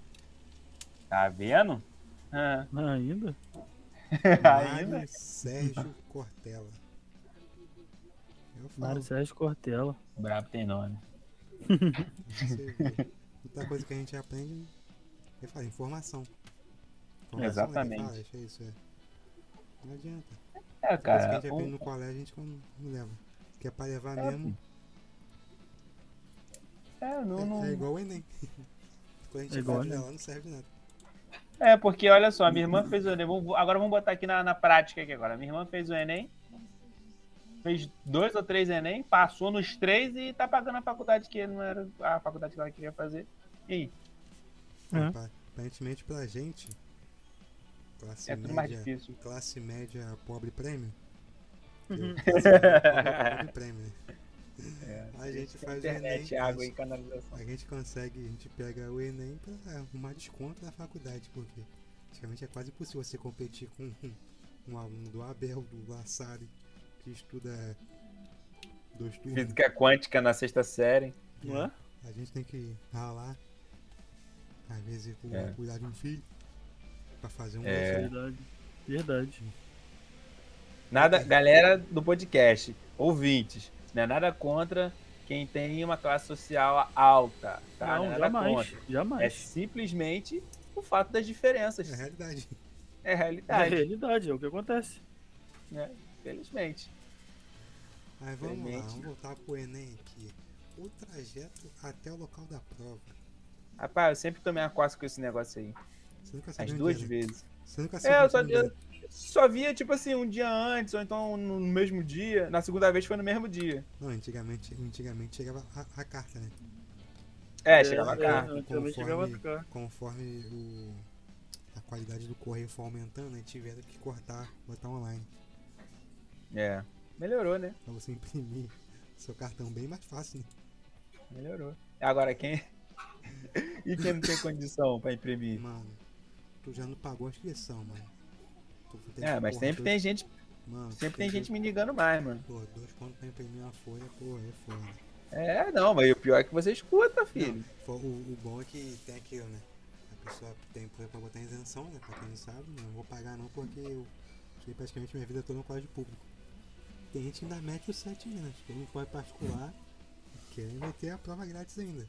Tá vendo? Ah, Ainda? ainda? Mário Sérgio Cortella. Eu falo, Mário Sérgio Cortella. Brabo tem nome. Muita coisa que a gente aprende, falo, informação. Informação, Exatamente. Que fala, é isso, é. Não adianta. É, Coisa que a cara. gente aprende um- no colégio, a gente não, não leva. Que é pra levar É, mesmo. É, não, não- É, é igual o Enem. Quando a gente É igual Enem. lá, não serve nada. É, porque olha só, minha irmã fez o Enem. Agora vamos botar aqui na, na prática aqui agora. Minha irmã fez o Enem. Fez dois ou três Enem, passou nos três e tá pagando a faculdade que não era a faculdade que ela queria fazer. E aí? É. Pa- Aparentemente pra gente, classe É tudo mais média, difícil. classe média pobre prêmio. Uhum. é média pobre, pobre prêmio, né? É. A gente faz o Enem. Internet, água e canalização. A gente consegue, a gente pega o Enem pra arrumar desconto na faculdade, porque praticamente é quase impossível você competir com um, um aluno do Abel, do Lassari, que estuda dois turnos. Física quântica na sexta série. Não é? A gente tem que ralar, às vezes, cu- É. cuidar de um filho, pra fazer um É. Verdade. Verdade. Nada, galera do podcast, ouvintes, não é nada contra quem tem uma classe social alta, tá? não, é nada jamais. contra. É Jamais. simplesmente o fato das diferenças. É a realidade. É É a realidade, realidade, é o que acontece. né? Felizmente. Mas vamos lá, Realmente. vamos voltar pro Enem aqui. O trajeto até o local da prova. Rapaz, eu sempre tomei uma coça com esse negócio aí. Você nunca As sabia onde duas era. vezes. Você nunca É, sabia eu só, eu só via, tipo assim, um dia antes, ou então no mesmo dia. Na segunda vez foi no mesmo dia. Não, antigamente, antigamente chegava a, a carta, né? É, chegava é, cá. Antigamente Conforme- chegava a. Conforme o, a qualidade do correio for aumentando, né? Tiveram que cortar, botar online. É. Melhorou, né? Pra você imprimir seu cartão bem mais fácil, né? Melhorou. Agora, quem. e quem não tem condição pra imprimir? Mano, tu já não pagou a inscrição, mano. Tu tem É, mas porra, sempre dois- tem gente, Mano, sempre tem gente me ligando mais, mano. Pô, dois contos pra imprimir uma folha, porra, é foda. É, não, mas o pior é que você escuta, filho. Não, o, o bom é que tem aquilo, né? A pessoa tem pra pra botar isenção, né? Pra quem não sabe, não vou pagar não porque eu fiquei praticamente minha vida toda no colégio público. Tem gente que ainda mete os 7 menos, que não pode particular, querem meter a prova grátis ainda.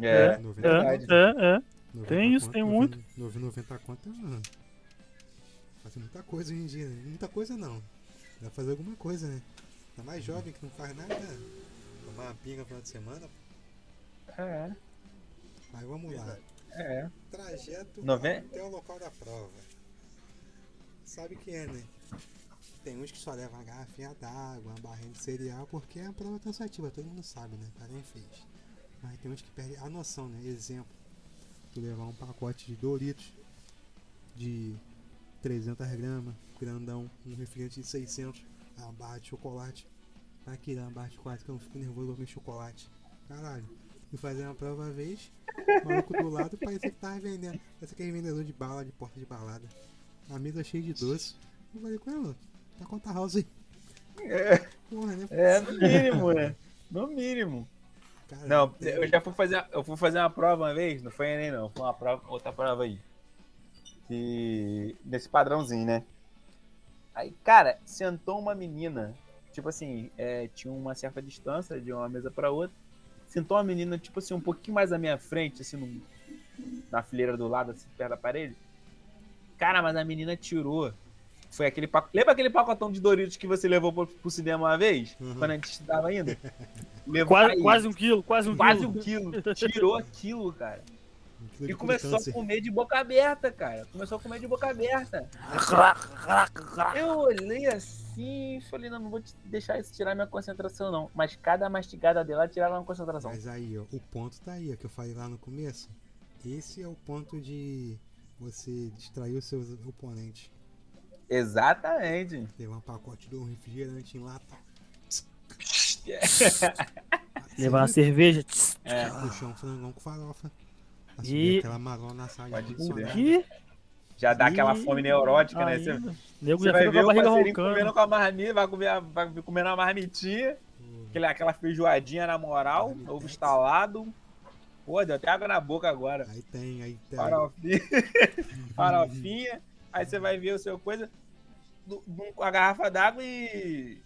É, 90 É, verdade. é, é. 90 Tem isso, tem 90 muito. 90 conto, mano. Fazer muita coisa hoje em dia, né? Muita coisa não. Dá pra fazer alguma coisa, né? Tá mais jovem que não faz nada. Tomar uma pinga no final de semana. É, Mas vamos lá. é. Trajeto Noven- até o local da prova. Sabe que é, né? Tem uns que só levam uma garrafinha d'água, uma barrinha de cereal, porque é a prova cansativa, todo mundo sabe, né? Cara, nem fez. Mas tem uns que perdem a noção, né? Exemplo, tu levar um pacote de Doritos de 300 gramas, grandão, um refrigerante de 600, uma barra de chocolate. Que dar uma barra de que eu não fico nervoso comer chocolate? Caralho. E fazer uma prova uma vez, o maluco do lado parecia que tava vendendo. Parecia aquele vendedor de bala de porta de balada. A mesa cheia de doce. Eu falei com ela, tá conta house aí. É, Porra, né? é no mínimo, né? No mínimo. Não, eu já fui fazer, eu fui fazer uma prova uma vez, não foi Enem não, foi uma prova, outra prova aí. E nesse padrãozinho, né? Aí, cara, sentou uma menina, tipo assim, é, tinha uma certa distância de uma mesa pra outra. Sentou uma menina, tipo assim, um pouquinho mais à minha frente, assim, num- na fileira do lado, assim, perto da parede. Cara, mas a menina tirou. Foi aquele paco... Lembra aquele pacotão de Doritos que você levou pro, pro cinema uma vez? Uhum. Quando a gente indo? Levou Quase, quase um quilo, quase um Quase quilo. um quilo. Tirou aquilo, cara. um quilo E começou câncer. a comer de boca aberta, cara. Começou a comer de boca aberta. Eu olhei assim e falei, não, não vou te deixar isso tirar minha concentração, não. Mas cada mastigada dela tirava uma concentração. Mas aí, ó, o ponto tá aí, ó, que eu falei lá no começo. Esse é o ponto de você distrair os seus oponentes. Exatamente. Levar um pacote de um refrigerante em lata. Levar uma cerveja. É. Puxar um frangão com farofa. E- Assumir aquela marona na sala Pode O crer. que? Já dá aquela fome neurótica, né? Você, Ainda. O nego você já vai ver com a o barriga comendo com a marmita, vai comer, vai comer uma marmitinha. Porra. aquela, aquela feijoadinha na moral, Marmitex. ovo instalado. Pô, deu até água na boca agora. Aí tem, aí tem. Farofinha. Farofinha. Aí você vai ver o seu coisa do- do- com a garrafa d'água e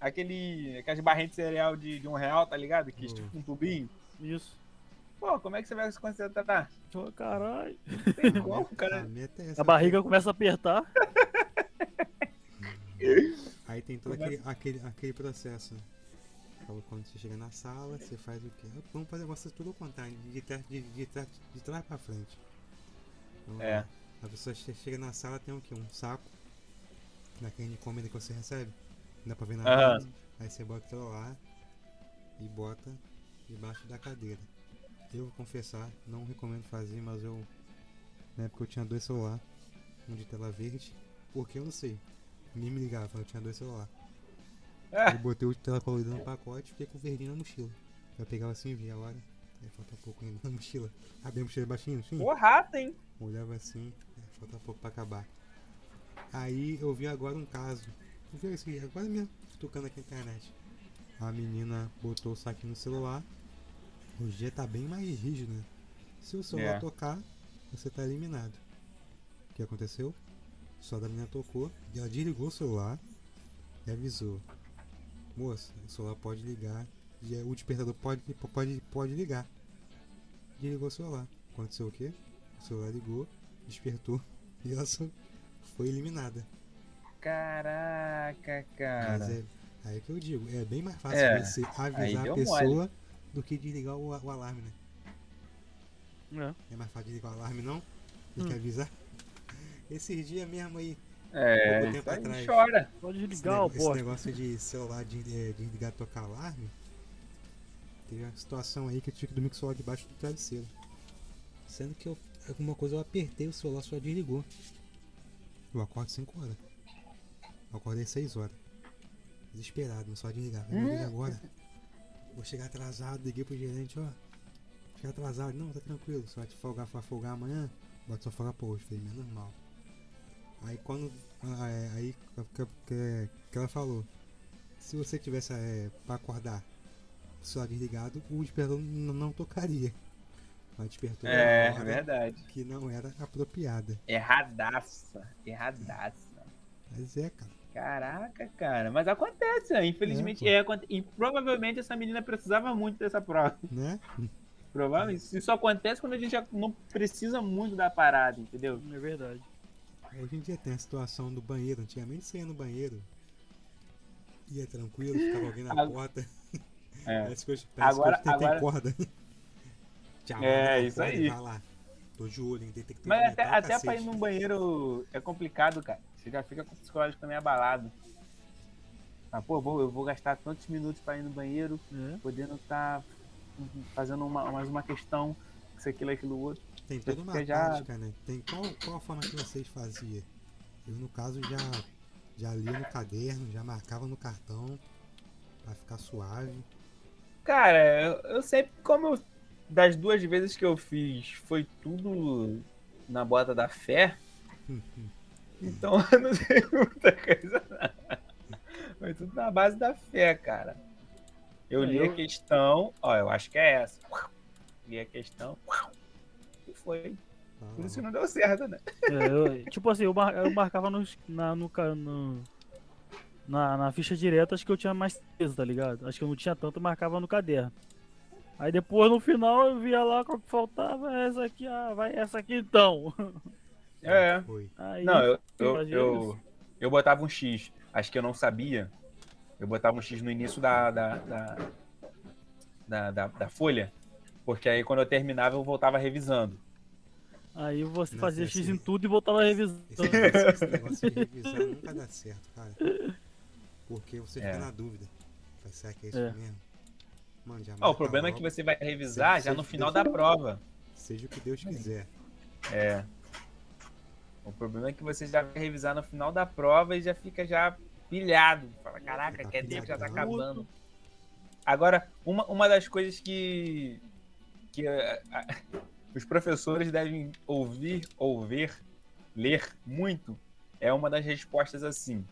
aquele. aquelas barrinhas de cereal de, de um real, tá ligado? Que Hum. tipo um tubinho. Isso. Pô, como é que você vai se concentrar? Ô, Caralho. Tem A como, cara. a meta é essa. A barriga começa a apertar. Aí tem todo aquele, aquele, aquele processo. né? Então, Quando você chega na sala, você faz o quê? Vamos fazer você tudo ao contrário, de, trás- de, de, trás- de trás pra frente. Vamos É. lá. A pessoa che- chega na sala, tem o quê? Um saco. Daquele de comida que você recebe. Dá pra ver na Aham. mesa. Aí você bota o celular e bota debaixo da cadeira. Eu vou confessar, não recomendo fazer, mas eu. Na época eu tinha dois celulares. Um de tela verde. Porque eu não sei. Nem me ligava, eu tinha dois celulares. Ah, Eu botei o de tela colorida no pacote e fiquei com o verdinho na mochila. Eu pegava assim, via a hora. Aí falta pouco ainda na mochila. Abri a mochila baixinho, assim. Pô, rato, hein? Olhava assim, é, falta pouco pra acabar. Aí eu vi agora um caso. Eu vi agora mesmo, tocando aqui na internet. A menina botou o saquinho no celular. Hoje dia tá bem mais rígido, né? Se o celular É. tocar, você tá eliminado. O que aconteceu? Só da menina tocou, e ela desligou o celular e avisou. Moça, o celular pode ligar, e é- o despertador pode, pode, pode ligar. Desligou o celular. Aconteceu o quê? O celular ligou, despertou e ela só foi eliminada. Caraca, cara. Mas é aí que eu digo, é bem mais fácil É, você avisar a pessoa do que desligar o, o alarme, né? É. É mais fácil desligar o alarme não? Do que Hum. avisar? Esses dias mesmo aí, É, pouco tempo atrás. chora. Pode desligar esse negócio de celular de, de, de ligar tocar alarme, teve uma situação aí que eu tive que dormir com o celular debaixo do travesseiro. Sendo que eu, alguma coisa eu apertei o celular só desligou. Eu acordo 5 horas. Eu acordei 6 horas. Desesperado, meu celular desligar. Vai me ligar agora. Vou chegar atrasado, liguei pro gerente, ó. Chegar atrasado, não, tá tranquilo, você vai te folgar, vai folgar amanhã, bota só folgar pra hoje, falei, é normal. Aí quando. ah, é, Aí que, que- que ela falou. Se você tivesse é, pra acordar o celular desligado, o despertador n- não tocaria. Mas despertou É, verdade. que não era apropriada. Erradaça. Erradaça. Mas é, cara. Caraca, cara. Mas acontece, né? infelizmente. É, É, e provavelmente essa menina precisava muito dessa prova. Né? Provavelmente. Isso acontece quando a gente já não precisa muito da parada, entendeu? É verdade. Hoje em dia tem a situação do banheiro. Antigamente você ia no banheiro. Ia tranquilo, ficava alguém na porta. É. Parece que hoje, parece Agora- que hoje tem, tem agora- corda. Tchau, É, na isso aí. Vai lá. Tô de olho, hein? Que Mas até, até pra ir num banheiro é complicado, cara. Você já fica com o psicológico também abalado. Ah, pô, vou, eu vou gastar tantos minutos pra ir no banheiro, É. podendo estar fazendo uma, mais uma questão, isso, aquilo, aquilo, outro. Tem toda uma já- tática, né? Tem qual, qual a forma que vocês faziam? Eu, no caso, já, já lia no caderno, já marcava no cartão pra ficar suave. Cara, eu, eu sempre, como eu, das duas vezes que eu fiz, foi tudo na bota da fé, então eu não sei muita coisa. não. Foi tudo na base da fé, cara. Eu É, li a questão, ó, eu acho que é essa. Li a questão, e foi. Por isso que não deu certo, né? É, eu- tipo assim, eu, mar- eu marcava nos- na, no, no- na, na ficha direta, acho que eu tinha mais certeza, tá ligado? Acho que eu não tinha tanto, eu marcava no caderno. Aí depois, no final, eu via lá qual que faltava, essa aqui, ah, vai essa aqui então. É. Foi. Aí, Não, eu, eu, eu, eu botava um X. Acho que eu não sabia. Eu botava um X no início da, da, da, da, da- da folha. Porque aí quando eu terminava eu voltava revisando. aí você Não, fazia esse- X em tudo e voltava revisando. Esse negócio, esse negócio de revisar nunca dá certo, cara. Porque você fica É. na dúvida. Será que é isso É. mesmo? Mano, já Ó, o problema é logo, que você vai revisar Sim, já no final da prova. Seja o que Deus quiser. É. O problema é que você já vai revisar no final da prova e já fica já pilhado. Fala, caraca, Tá quer tempo, já tá acabando. Agora, uma, uma das coisas que, que eh, a- os professores devem ouvir, ouvir, ler muito é uma das respostas assim.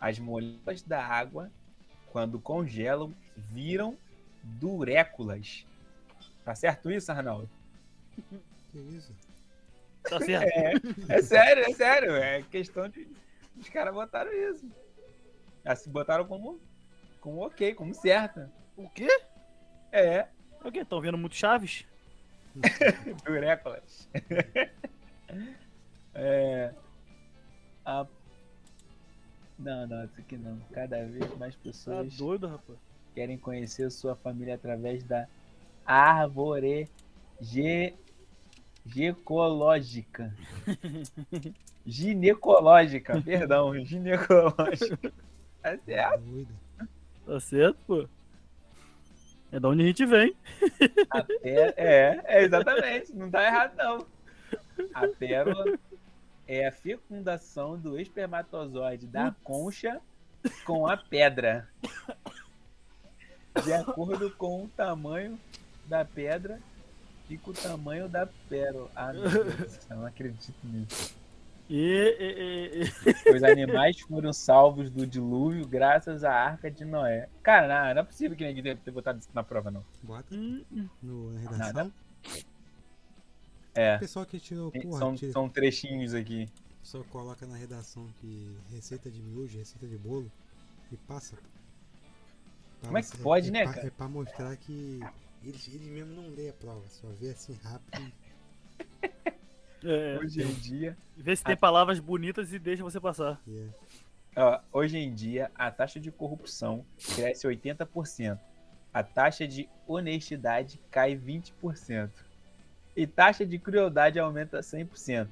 As moléculas da água, quando congelam, viram duréculas. Tá certo isso, Arnaldo? Que isso? Tá certo. É, é sério, é sério. É questão de. Os caras botaram isso. Assim, botaram como, como ok, como certa. O quê? É, O quê? Estão vendo muito Chaves? duréculas. é. A... Não, não, isso aqui não. Cada vez mais Tá pessoas doido, rapaz. Querem conhecer sua família através da árvore ge... gecológica. Ginecológica, perdão, ginecológica. Tá certo? Doido. Tá certo, pô? É da onde a gente vem. É, é, exatamente, não tá errado não. A pérola é a fecundação do espermatozoide da concha com a pedra. De acordo com o tamanho da pedra e com o tamanho da pérola. Ah, meu Deus, eu não acredito nisso. E, e- e- e- Os animais foram salvos do dilúvio graças à arca de Noé. Cara, não, não é possível que ninguém deve ter botado isso na prova, não. Bota Hum, hum. no, na redação. Nada. É, O pessoal que tirou, porra, são, tira, são trechinhos aqui. só coloca na redação que receita de miojo, receita de bolo e passa. Como é que pode, né, pra- cara? É pra mostrar que eles, eles mesmo não lê a prova, só vê assim rápido. É, Hoje em dia, vê se tem palavras bonitas e deixa você passar. E é, ó, hoje em dia, a taxa de corrupção cresce 80%. A taxa de honestidade cai 20%. E taxa de crueldade aumenta 100%.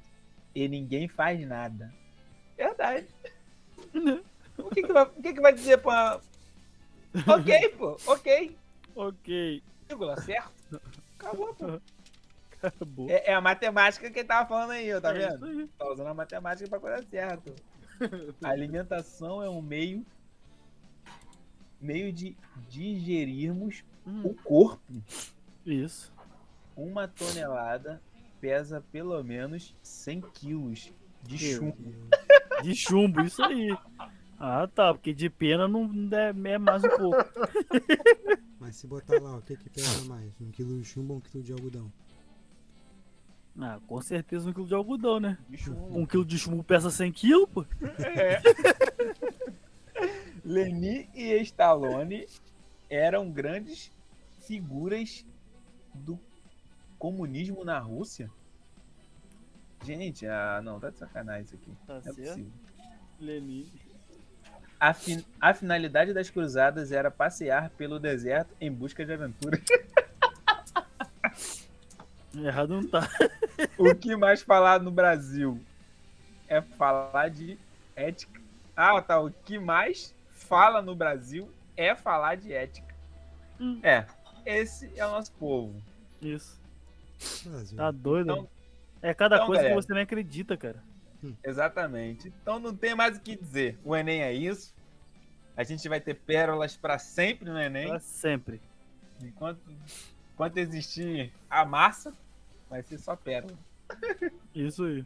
E ninguém faz nada. Verdade. O que, que, vai, o que, que vai dizer pra. Ok, pô, ok. Ok. Vírgula, certo? Acabou, pô. Acabou. É, é a matemática que ele tava falando aí, ó, tá É vendo? Tá usando a matemática pra coisa certa. A alimentação é um meio meio de digerirmos Hum, o corpo. Isso. Uma tonelada pesa pelo menos 100 quilos de chumbo. De chumbo, isso aí. Ah, tá. Porque de pena não é, é mais um pouco. Mas se botar lá, o que que pesa mais? Um quilo de chumbo ou um quilo de algodão? Ah, com certeza um quilo de algodão, né? De chumbo. Um quilo de chumbo pesa 100 quilos, pô. Leni e Stallone eram grandes figuras do comunismo na Rússia. Gente, ah, não, tá de sacanagem isso aqui. Tá Não é certo. possível. Lenin. A, fin- a finalidade das cruzadas era passear pelo deserto em busca de aventura. Errado não tá. o que mais falar no Brasil é falar de ética. Ah, tá. O que mais fala no Brasil é falar de ética. Hum. É, esse é o nosso povo. Isso. Brasil. Tá doido? Então- é cada então, coisa galera. que você não acredita, cara. Exatamente. Então não tem mais o que dizer. O Enem é isso. A gente vai ter pérolas para sempre no Enem. Pra sempre. Enquanto, enquanto existir a massa, vai ser só pérola. Isso aí.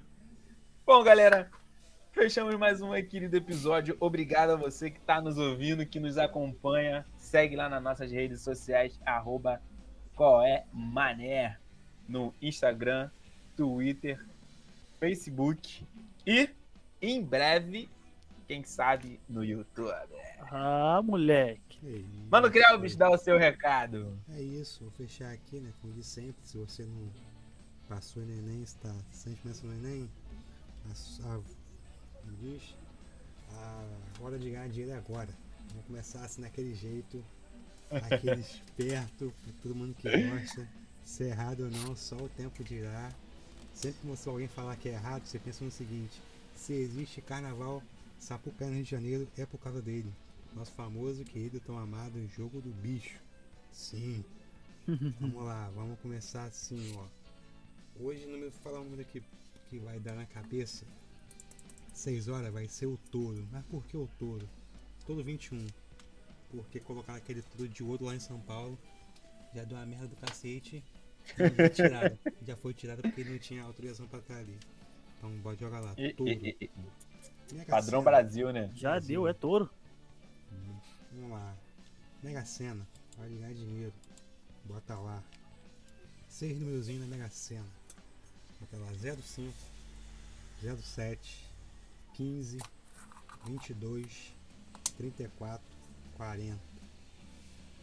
Bom, galera, fechamos mais um querido episódio. Obrigado a você que está nos ouvindo, que nos acompanha. Segue lá nas nossas redes sociais, arroba no Instagram, Twitter, Facebook e, em breve, quem sabe, no YouTube. Ah, moleque. Que isso, Mano Krelbis, dá o seu recado. É isso, vou fechar aqui, né? Como de sempre, se você não passou no Enem, está sempre pensando no Enem, a, a, diz, a hora de ganhar dinheiro é agora. Vamos começar assim daquele jeito, aquele esperto, pra todo mundo que gosta, se é errado ou não, só o tempo dirá. Sempre que você alguém falar que é errado, você pensa no seguinte, se existe carnaval, Sapucaí no Rio de Janeiro, é por causa dele. Nosso famoso, querido, tão amado jogo do bicho. Sim. vamos lá, vamos começar assim, ó. Hoje não me falar um número que, que vai dar na cabeça. 6 horas vai ser o touro. Mas por que o touro? Touro 21. Porque colocaram aquele touro de ouro lá em São Paulo. Já deu uma merda do cacete. Já tiraram. já foi tirado porque não tinha autorização pra estar ali. Então pode jogar lá. E- Touro. e- e- Mega padrão Sena. Brasil, né? Já Brasil. deu, é touro. Vamos lá. Mega Sena. Vai ganhar dinheiro. Bota lá. Seis númerozinhos na Mega Sena. Bota lá 05, 07, 15, 22, 34, 40.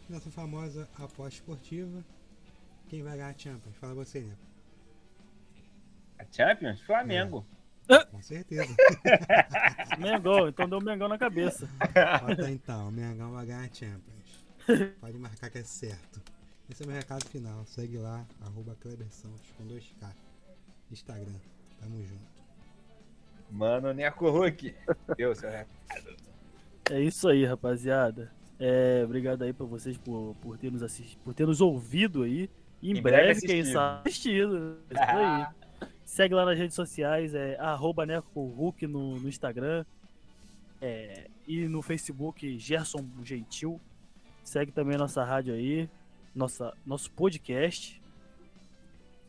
Nossa famosa aposta esportiva. Quem vai ganhar a Champions? Fala você, né? A Champions? Flamengo. Com certeza. Mengão, então deu Mengão na cabeça. Bota então, o Mengão vai ganhar a Champions. Pode marcar que é certo. Esse é o meu recado final. Segue lá, arroba Kleber Santos com 2K. Instagram. Tamo junto. Mano, Neco Hulk. Deu seu recado. É isso aí, rapaziada. É, obrigado aí pra vocês por, por ter nos assistido, por ter nos ouvido aí. Em, Em breve, breve quem sabe, assistido. É isso aí. Segue lá nas redes sociais, é arroba NecoHulk no, no Instagram. é, e no Facebook, Gerson Gentil. Segue também a nossa rádio aí, nossa, nosso podcast.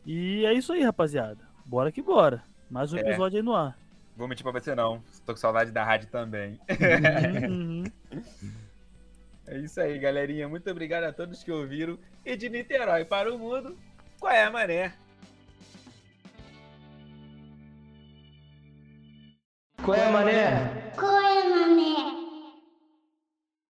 E é isso aí, rapaziada. Bora que bora. Mais um É. episódio aí no ar. Vou mentir pra você não. Tô com saudade da rádio também. Uhum, uhum. É isso aí, galerinha. Muito obrigado a todos que ouviram e de Niterói para o mundo, qual é a mané? Qual é a mané? Qual é?